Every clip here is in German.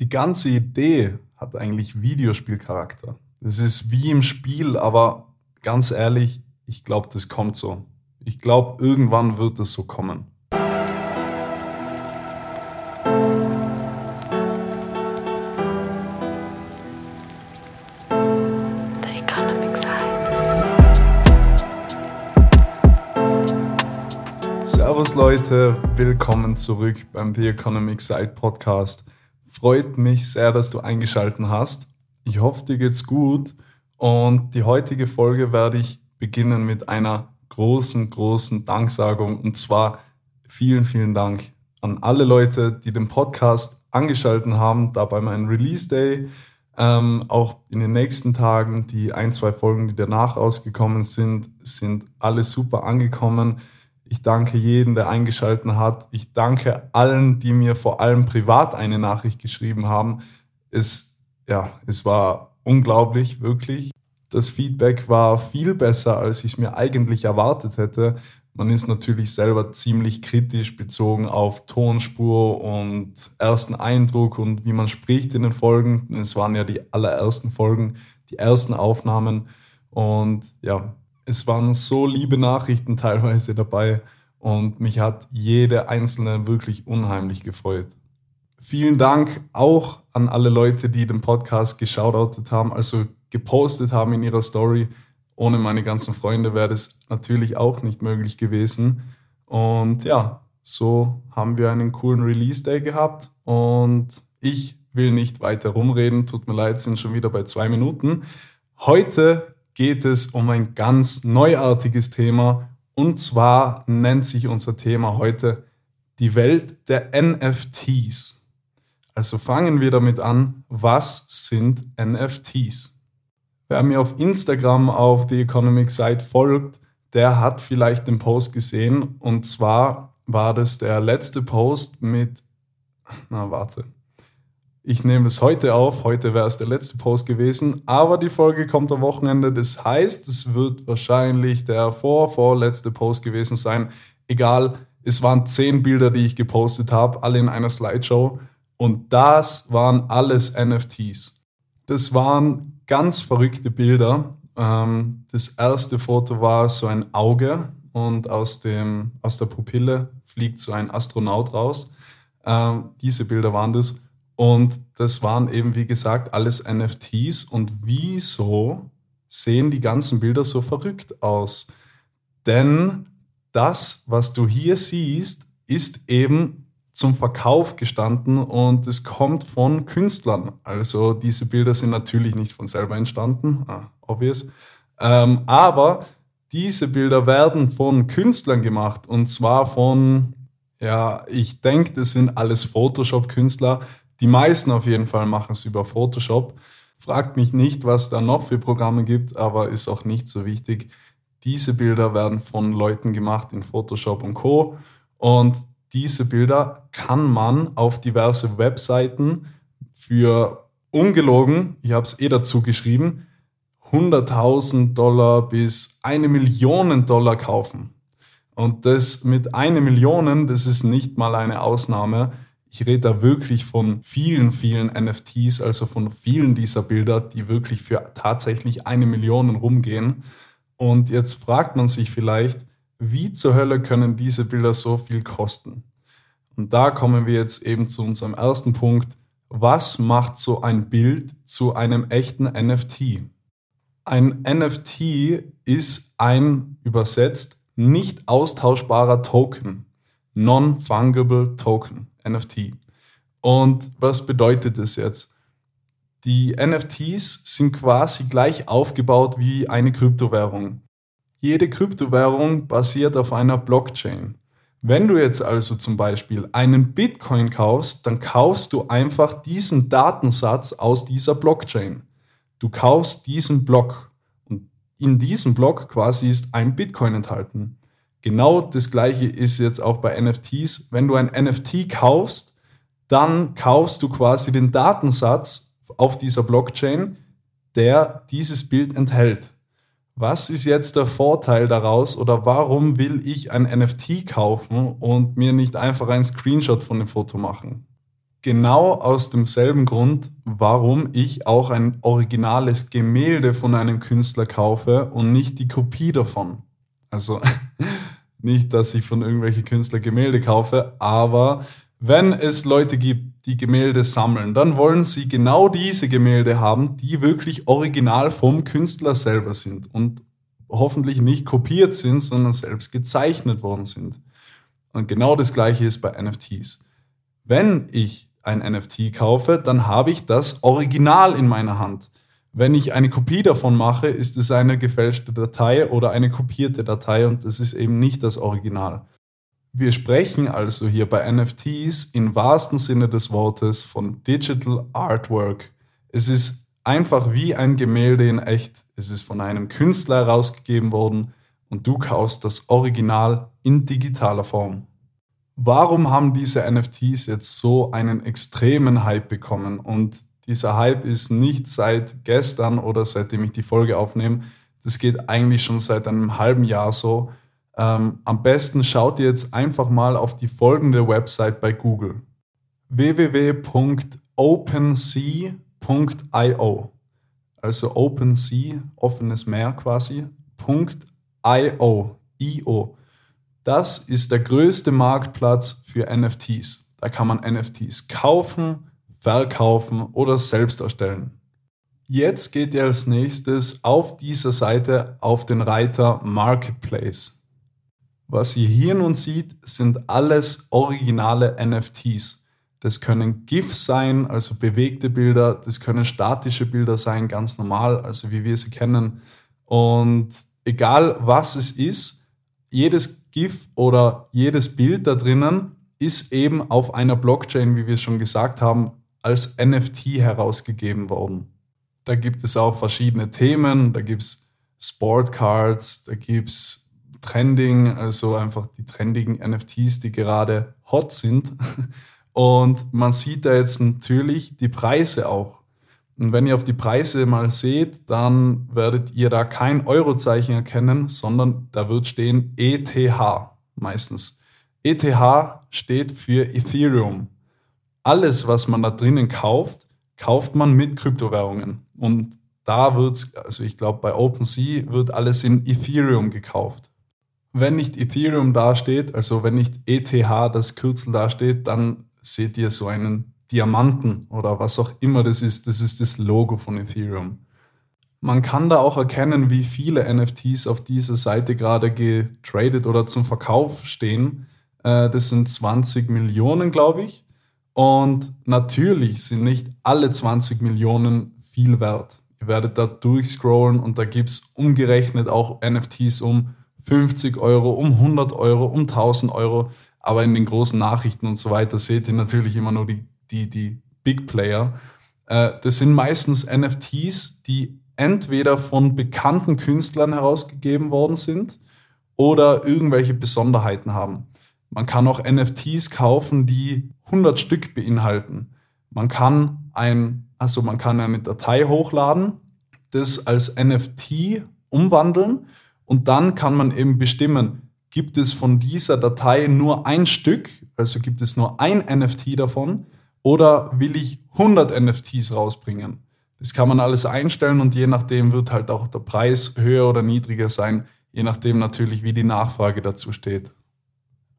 die ganze Idee hat eigentlich Videospielcharakter. Es ist wie im Spiel, aber ganz ehrlich, ich glaube, das kommt so. Ich glaube, irgendwann wird es so kommen. The economic side. Servus Leute, willkommen zurück beim The Economic Side Podcast. Freut mich sehr, dass du eingeschaltet hast. Ich hoffe, dir geht's gut und die heutige Folge werde ich beginnen mit einer großen, großen Danksagung und zwar vielen, vielen Dank an alle Leute, die den Podcast angeschaltet haben, da bei meinem Release Day, ähm, auch in den nächsten Tagen, die ein, zwei Folgen, die danach rausgekommen sind, sind alle super angekommen. Ich danke jedem, der eingeschaltet hat. Ich danke allen, die mir vor allem privat eine Nachricht geschrieben haben. Es, ja, es war unglaublich, wirklich. Das Feedback war viel besser, als ich mir eigentlich erwartet hätte. Man ist natürlich selber ziemlich kritisch bezogen auf Tonspur und ersten Eindruck und wie man spricht in den Folgen. Es waren ja die allerersten Folgen, die ersten Aufnahmen. Und ja, es waren so liebe Nachrichten teilweise dabei und mich hat jede einzelne wirklich unheimlich gefreut. Vielen Dank auch an alle Leute, die den Podcast geschautoutet haben, also gepostet haben in ihrer Story. Ohne meine ganzen Freunde wäre das natürlich auch nicht möglich gewesen. Und ja, so haben wir einen coolen Release Day gehabt und ich will nicht weiter rumreden. Tut mir leid, sind schon wieder bei zwei Minuten. Heute geht es um ein ganz neuartiges Thema und zwar nennt sich unser Thema heute die Welt der NFTs. Also fangen wir damit an, was sind NFTs? Wer mir auf Instagram auf The Economic Site folgt, der hat vielleicht den Post gesehen und zwar war das der letzte Post mit, na warte, ich nehme es heute auf. Heute wäre es der letzte Post gewesen, aber die Folge kommt am Wochenende. Das heißt, es wird wahrscheinlich der vor, vorletzte Post gewesen sein. Egal, es waren zehn Bilder, die ich gepostet habe, alle in einer Slideshow. Und das waren alles NFTs. Das waren ganz verrückte Bilder. Ähm, das erste Foto war so ein Auge und aus, dem, aus der Pupille fliegt so ein Astronaut raus. Ähm, diese Bilder waren das. Und das waren eben, wie gesagt, alles NFTs. Und wieso sehen die ganzen Bilder so verrückt aus? Denn das, was du hier siehst, ist eben zum Verkauf gestanden und es kommt von Künstlern. Also diese Bilder sind natürlich nicht von selber entstanden, ah, obvious. Ähm, aber diese Bilder werden von Künstlern gemacht und zwar von, ja, ich denke, das sind alles Photoshop-Künstler, die meisten auf jeden Fall machen es über Photoshop. Fragt mich nicht, was da noch für Programme gibt, aber ist auch nicht so wichtig. Diese Bilder werden von Leuten gemacht in Photoshop und Co. Und diese Bilder kann man auf diverse Webseiten für ungelogen, ich habe es eh dazu geschrieben, 100.000 Dollar bis eine Million Dollar kaufen. Und das mit eine Million, das ist nicht mal eine Ausnahme. Ich rede da wirklich von vielen, vielen NFTs, also von vielen dieser Bilder, die wirklich für tatsächlich eine Million rumgehen. Und jetzt fragt man sich vielleicht, wie zur Hölle können diese Bilder so viel kosten? Und da kommen wir jetzt eben zu unserem ersten Punkt. Was macht so ein Bild zu einem echten NFT? Ein NFT ist ein übersetzt nicht austauschbarer Token, Non-Fungible Token. NFT. Und was bedeutet das jetzt? Die NFTs sind quasi gleich aufgebaut wie eine Kryptowährung. Jede Kryptowährung basiert auf einer Blockchain. Wenn du jetzt also zum Beispiel einen Bitcoin kaufst, dann kaufst du einfach diesen Datensatz aus dieser Blockchain. Du kaufst diesen Block und in diesem Block quasi ist ein Bitcoin enthalten. Genau das gleiche ist jetzt auch bei NFTs. Wenn du ein NFT kaufst, dann kaufst du quasi den Datensatz auf dieser Blockchain, der dieses Bild enthält. Was ist jetzt der Vorteil daraus oder warum will ich ein NFT kaufen und mir nicht einfach einen Screenshot von dem Foto machen? Genau aus demselben Grund, warum ich auch ein originales Gemälde von einem Künstler kaufe und nicht die Kopie davon. Also nicht, dass ich von irgendwelchen Künstlern Gemälde kaufe, aber wenn es Leute gibt, die Gemälde sammeln, dann wollen sie genau diese Gemälde haben, die wirklich original vom Künstler selber sind und hoffentlich nicht kopiert sind, sondern selbst gezeichnet worden sind. Und genau das gleiche ist bei NFTs. Wenn ich ein NFT kaufe, dann habe ich das Original in meiner Hand. Wenn ich eine Kopie davon mache, ist es eine gefälschte Datei oder eine kopierte Datei und das ist eben nicht das Original. Wir sprechen also hier bei NFTs im wahrsten Sinne des Wortes von Digital Artwork. Es ist einfach wie ein Gemälde in echt. Es ist von einem Künstler herausgegeben worden und du kaufst das Original in digitaler Form. Warum haben diese NFTs jetzt so einen extremen Hype bekommen? Und dieser Hype ist nicht seit gestern oder seitdem ich die Folge aufnehme. Das geht eigentlich schon seit einem halben Jahr so. Ähm, am besten schaut ihr jetzt einfach mal auf die folgende Website bei Google. www.opensea.io Also OpenSea, offenes Meer quasi, .io, IO. Das ist der größte Marktplatz für NFTs. Da kann man NFTs kaufen, verkaufen oder selbst erstellen. Jetzt geht ihr als nächstes auf dieser Seite auf den Reiter Marketplace. Was ihr hier nun seht, sind alles originale NFTs. Das können GIFs sein, also bewegte Bilder, das können statische Bilder sein, ganz normal, also wie wir sie kennen. Und egal was es ist, jedes GIF oder jedes Bild da drinnen ist eben auf einer Blockchain, wie wir es schon gesagt haben, als NFT herausgegeben worden. Da gibt es auch verschiedene Themen, da gibt es Sportcards, da gibt es Trending, also einfach die trendigen NFTs, die gerade hot sind. Und man sieht da jetzt natürlich die Preise auch. Und wenn ihr auf die Preise mal seht, dann werdet ihr da kein Eurozeichen erkennen, sondern da wird stehen ETH meistens. ETH steht für Ethereum. Alles, was man da drinnen kauft, kauft man mit Kryptowährungen. Und da wird es, also ich glaube bei OpenSea wird alles in Ethereum gekauft. Wenn nicht Ethereum dasteht, also wenn nicht ETH das Kürzel dasteht, dann seht ihr so einen Diamanten oder was auch immer das ist, das ist das Logo von Ethereum. Man kann da auch erkennen, wie viele NFTs auf dieser Seite gerade getradet oder zum Verkauf stehen. Äh, das sind 20 Millionen, glaube ich. Und natürlich sind nicht alle 20 Millionen viel wert. Ihr werdet da durchscrollen und da gibt es umgerechnet auch NFTs um 50 Euro, um 100 Euro, um 1000 Euro. Aber in den großen Nachrichten und so weiter seht ihr natürlich immer nur die die, die Big Player, äh, das sind meistens NFTs, die entweder von bekannten Künstlern herausgegeben worden sind oder irgendwelche Besonderheiten haben. Man kann auch NFTs kaufen, die 100 Stück beinhalten. Man kann ein, also man kann eine Datei hochladen, das als NFT umwandeln und dann kann man eben bestimmen, gibt es von dieser Datei nur ein Stück, also gibt es nur ein NFT davon oder will ich 100 NFTs rausbringen? Das kann man alles einstellen und je nachdem wird halt auch der Preis höher oder niedriger sein, je nachdem natürlich, wie die Nachfrage dazu steht.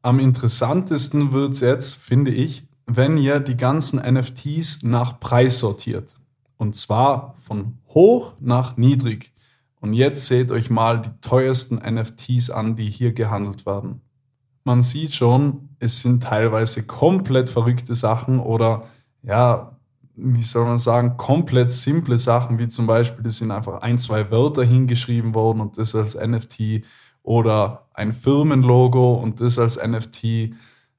Am interessantesten wird es jetzt, finde ich, wenn ihr die ganzen NFTs nach Preis sortiert. Und zwar von hoch nach niedrig. Und jetzt seht euch mal die teuersten NFTs an, die hier gehandelt werden man sieht schon, es sind teilweise komplett verrückte Sachen oder ja, wie soll man sagen, komplett simple Sachen, wie zum Beispiel, das sind einfach ein, zwei Wörter hingeschrieben worden und das als NFT oder ein Firmenlogo und das als NFT.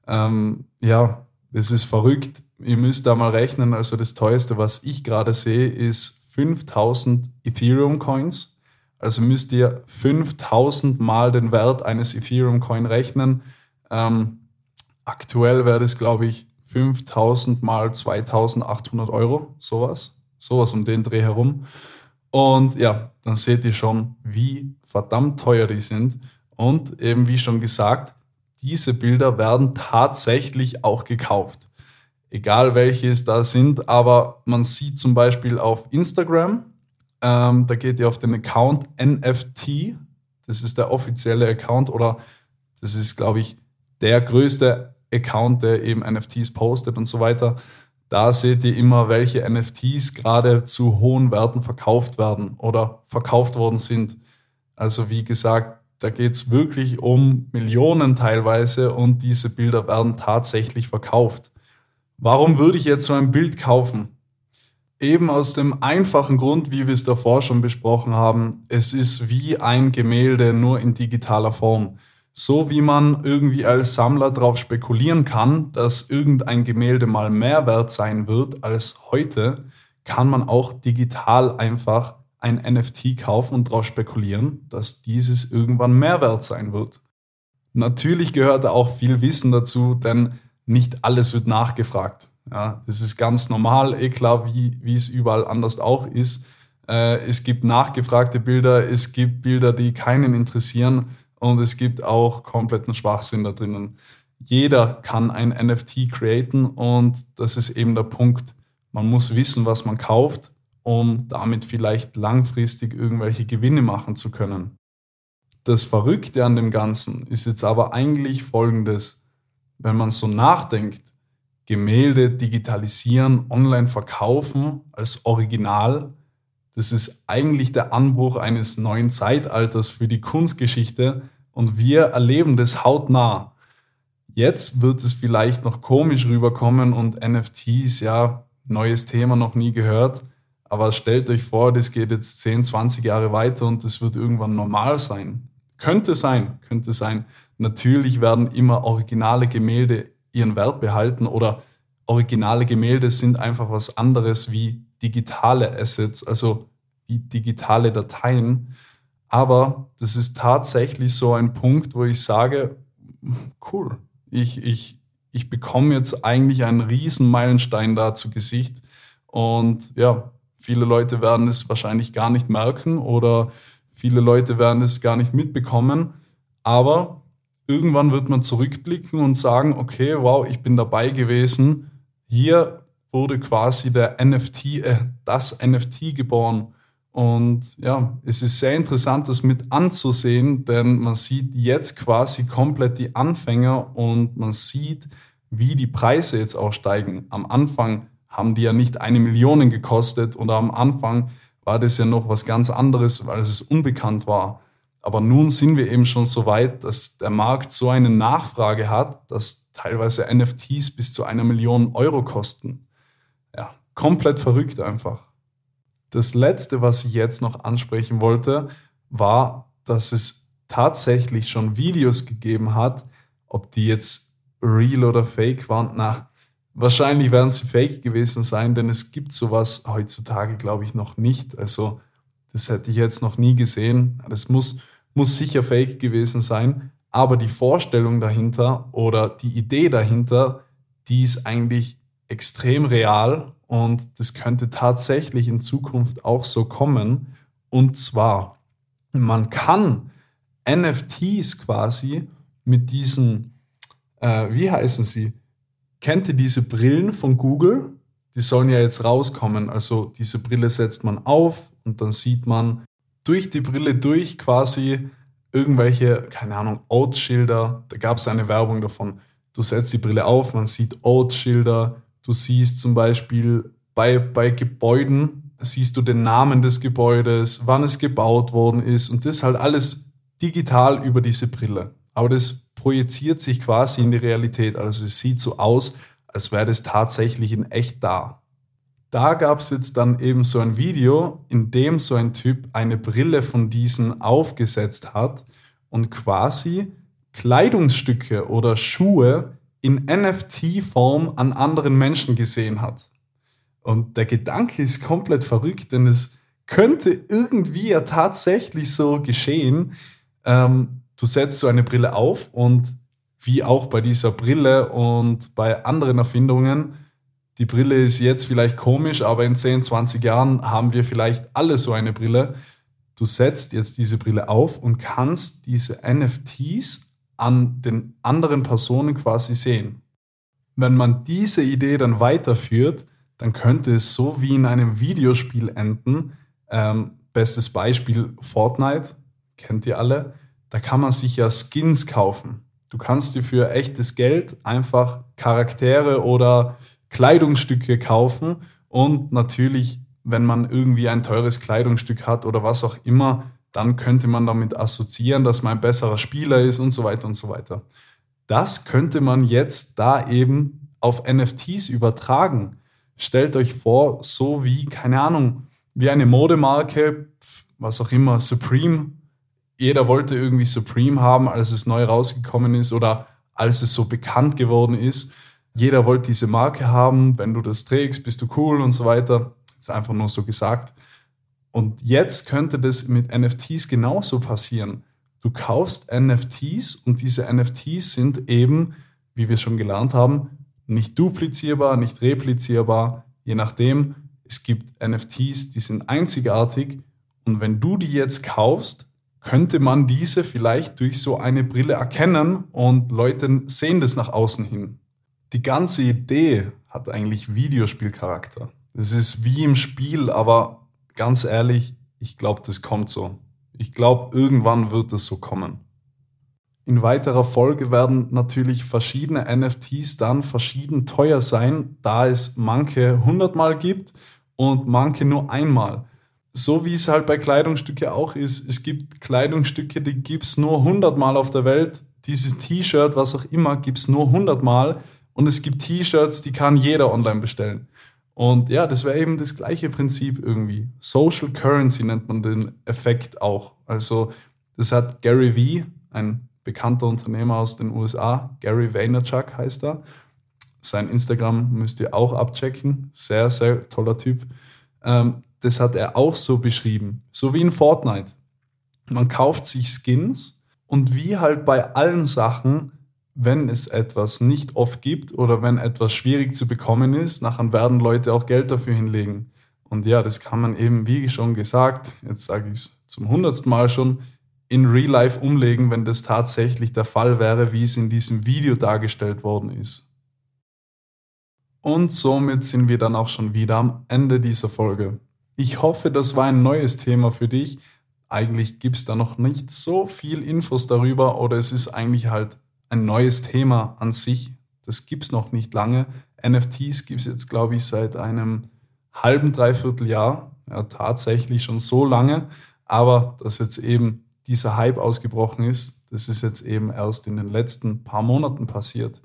Ähm, ja, das ist verrückt. Ihr müsst da mal rechnen. Also das teuerste, was ich gerade sehe, ist 5000 Ethereum Coins. Also müsst ihr 5000 mal den Wert eines Ethereum Coin rechnen. Ähm, aktuell wäre das, glaube ich, 5000 mal 2800 Euro, sowas. Sowas um den Dreh herum. Und ja, dann seht ihr schon, wie verdammt teuer die sind. Und eben wie schon gesagt, diese Bilder werden tatsächlich auch gekauft. egal welche es da sind, aber man sieht zum Beispiel auf Instagram, ähm, da geht ihr auf den Account NFT, das ist der offizielle Account oder das ist, glaube ich, der größte Account, der eben NFTs postet und so weiter. Da seht ihr immer, welche NFTs gerade zu hohen Werten verkauft werden oder verkauft worden sind. Also wie gesagt, da geht es wirklich um Millionen teilweise und diese Bilder werden tatsächlich verkauft. Warum würde ich jetzt so ein Bild kaufen? Eben aus dem einfachen Grund, wie wir es davor schon besprochen haben, es ist wie ein Gemälde nur in digitaler Form. So wie man irgendwie als Sammler darauf spekulieren kann, dass irgendein Gemälde mal mehr wert sein wird als heute, kann man auch digital einfach ein NFT kaufen und darauf spekulieren, dass dieses irgendwann mehr wert sein wird. Natürlich gehört da auch viel Wissen dazu, denn nicht alles wird nachgefragt. Ja, es ist ganz normal, eh klar, wie, wie es überall anders auch ist. Äh, es gibt nachgefragte Bilder, es gibt Bilder, die keinen interessieren und es gibt auch kompletten Schwachsinn da drinnen. Jeder kann ein NFT createn und das ist eben der Punkt. Man muss wissen, was man kauft, um damit vielleicht langfristig irgendwelche Gewinne machen zu können. Das Verrückte an dem Ganzen ist jetzt aber eigentlich folgendes. Wenn man so nachdenkt, Gemälde digitalisieren, online verkaufen als Original, das ist eigentlich der Anbruch eines neuen Zeitalters für die Kunstgeschichte, und wir erleben das hautnah. Jetzt wird es vielleicht noch komisch rüberkommen und NFTs, ja, neues Thema noch nie gehört. Aber stellt euch vor, das geht jetzt 10, 20 Jahre weiter und das wird irgendwann normal sein. Könnte sein, könnte sein. Natürlich werden immer originale Gemälde ihren Wert behalten oder originale Gemälde sind einfach was anderes wie digitale Assets, also wie digitale Dateien. Aber das ist tatsächlich so ein Punkt, wo ich sage, cool, ich, ich, ich bekomme jetzt eigentlich einen riesen Meilenstein da zu Gesicht. Und ja, viele Leute werden es wahrscheinlich gar nicht merken oder viele Leute werden es gar nicht mitbekommen. Aber irgendwann wird man zurückblicken und sagen, okay, wow, ich bin dabei gewesen. Hier wurde quasi der NFT, äh, das NFT geboren. Und ja, es ist sehr interessant, das mit anzusehen, denn man sieht jetzt quasi komplett die Anfänger und man sieht, wie die Preise jetzt auch steigen. Am Anfang haben die ja nicht eine Million gekostet oder am Anfang war das ja noch was ganz anderes, weil es unbekannt war. Aber nun sind wir eben schon so weit, dass der Markt so eine Nachfrage hat, dass teilweise NFTs bis zu einer Million Euro kosten. Ja, komplett verrückt einfach. Das letzte, was ich jetzt noch ansprechen wollte, war, dass es tatsächlich schon Videos gegeben hat, ob die jetzt real oder fake waren. Na, wahrscheinlich werden sie fake gewesen sein, denn es gibt sowas heutzutage, glaube ich, noch nicht. Also, das hätte ich jetzt noch nie gesehen. Das muss, muss sicher fake gewesen sein. Aber die Vorstellung dahinter oder die Idee dahinter, die ist eigentlich extrem real und das könnte tatsächlich in Zukunft auch so kommen. Und zwar, man kann NFTs quasi mit diesen, äh, wie heißen sie? Kennt ihr diese Brillen von Google? Die sollen ja jetzt rauskommen. Also diese Brille setzt man auf und dann sieht man durch die Brille durch quasi irgendwelche, keine Ahnung, Oats-Schilder. Da gab es eine Werbung davon. Du setzt die Brille auf, man sieht Oats-Schilder, Du siehst zum Beispiel bei, bei Gebäuden, siehst du den Namen des Gebäudes, wann es gebaut worden ist und das halt alles digital über diese Brille. Aber das projiziert sich quasi in die Realität. Also es sieht so aus, als wäre das tatsächlich in echt da. Da gab es jetzt dann eben so ein Video, in dem so ein Typ eine Brille von diesen aufgesetzt hat und quasi Kleidungsstücke oder Schuhe in NFT-Form an anderen Menschen gesehen hat. Und der Gedanke ist komplett verrückt, denn es könnte irgendwie ja tatsächlich so geschehen. Ähm, du setzt so eine Brille auf und wie auch bei dieser Brille und bei anderen Erfindungen, die Brille ist jetzt vielleicht komisch, aber in 10, 20 Jahren haben wir vielleicht alle so eine Brille. Du setzt jetzt diese Brille auf und kannst diese NFTs an den anderen Personen quasi sehen. Wenn man diese Idee dann weiterführt, dann könnte es so wie in einem Videospiel enden. Ähm, bestes Beispiel Fortnite, kennt ihr alle. Da kann man sich ja Skins kaufen. Du kannst dir für echtes Geld einfach Charaktere oder Kleidungsstücke kaufen und natürlich, wenn man irgendwie ein teures Kleidungsstück hat oder was auch immer, dann könnte man damit assoziieren, dass man ein besserer Spieler ist und so weiter und so weiter. Das könnte man jetzt da eben auf NFTs übertragen. Stellt euch vor, so wie, keine Ahnung, wie eine Modemarke, was auch immer, Supreme. Jeder wollte irgendwie Supreme haben, als es neu rausgekommen ist oder als es so bekannt geworden ist. Jeder wollte diese Marke haben. Wenn du das trägst, bist du cool und so weiter. Ist einfach nur so gesagt. Und jetzt könnte das mit NFTs genauso passieren. Du kaufst NFTs und diese NFTs sind eben, wie wir schon gelernt haben, nicht duplizierbar, nicht replizierbar, je nachdem. Es gibt NFTs, die sind einzigartig und wenn du die jetzt kaufst, könnte man diese vielleicht durch so eine Brille erkennen und Leute sehen das nach außen hin. Die ganze Idee hat eigentlich Videospielcharakter. Das ist wie im Spiel, aber ganz ehrlich, ich glaube, das kommt so. Ich glaube, irgendwann wird es so kommen. In weiterer Folge werden natürlich verschiedene NFTs dann verschieden teuer sein, da es manche hundertmal gibt und manche nur einmal. So wie es halt bei Kleidungsstücke auch ist. Es gibt Kleidungsstücke, die gibt es nur hundertmal auf der Welt. Dieses T-Shirt, was auch immer, gibt es nur hundertmal. Und es gibt T-Shirts, die kann jeder online bestellen. Und ja, das wäre eben das gleiche Prinzip irgendwie. Social Currency nennt man den Effekt auch. Also das hat Gary Vee, ein bekannter Unternehmer aus den USA, Gary Vaynerchuk heißt er. Sein Instagram müsst ihr auch abchecken. Sehr, sehr toller Typ. Ähm, das hat er auch so beschrieben. So wie in Fortnite. Man kauft sich Skins und wie halt bei allen Sachen wenn es etwas nicht oft gibt oder wenn etwas schwierig zu bekommen ist, nachher werden Leute auch Geld dafür hinlegen. Und ja, das kann man eben, wie schon gesagt, jetzt sage ich es zum hundertsten Mal schon, in Real Life umlegen, wenn das tatsächlich der Fall wäre, wie es in diesem Video dargestellt worden ist. Und somit sind wir dann auch schon wieder am Ende dieser Folge. Ich hoffe, das war ein neues Thema für dich. Eigentlich gibt es da noch nicht so viel Infos darüber oder es ist eigentlich halt ein neues Thema an sich. Das gibt es noch nicht lange. NFTs gibt es jetzt, glaube ich, seit einem halben, dreiviertel Jahr. Ja, tatsächlich schon so lange. Aber dass jetzt eben dieser Hype ausgebrochen ist, das ist jetzt eben erst in den letzten paar Monaten passiert.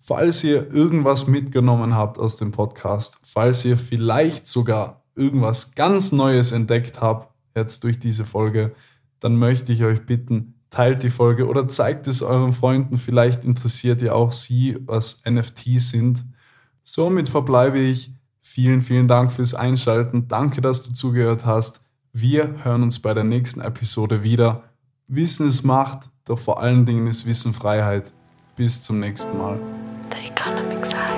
Falls ihr irgendwas mitgenommen habt aus dem Podcast, falls ihr vielleicht sogar irgendwas ganz Neues entdeckt habt, jetzt durch diese Folge, dann möchte ich euch bitten, teilt die Folge oder zeigt es euren Freunden. Vielleicht interessiert ihr auch sie, was NFTs sind. Somit verbleibe ich. Vielen, vielen Dank fürs Einschalten. Danke, dass du zugehört hast. Wir hören uns bei der nächsten Episode wieder. Wissen ist Macht, doch vor allen Dingen ist Wissen Freiheit. Bis zum nächsten Mal. The Economic Side.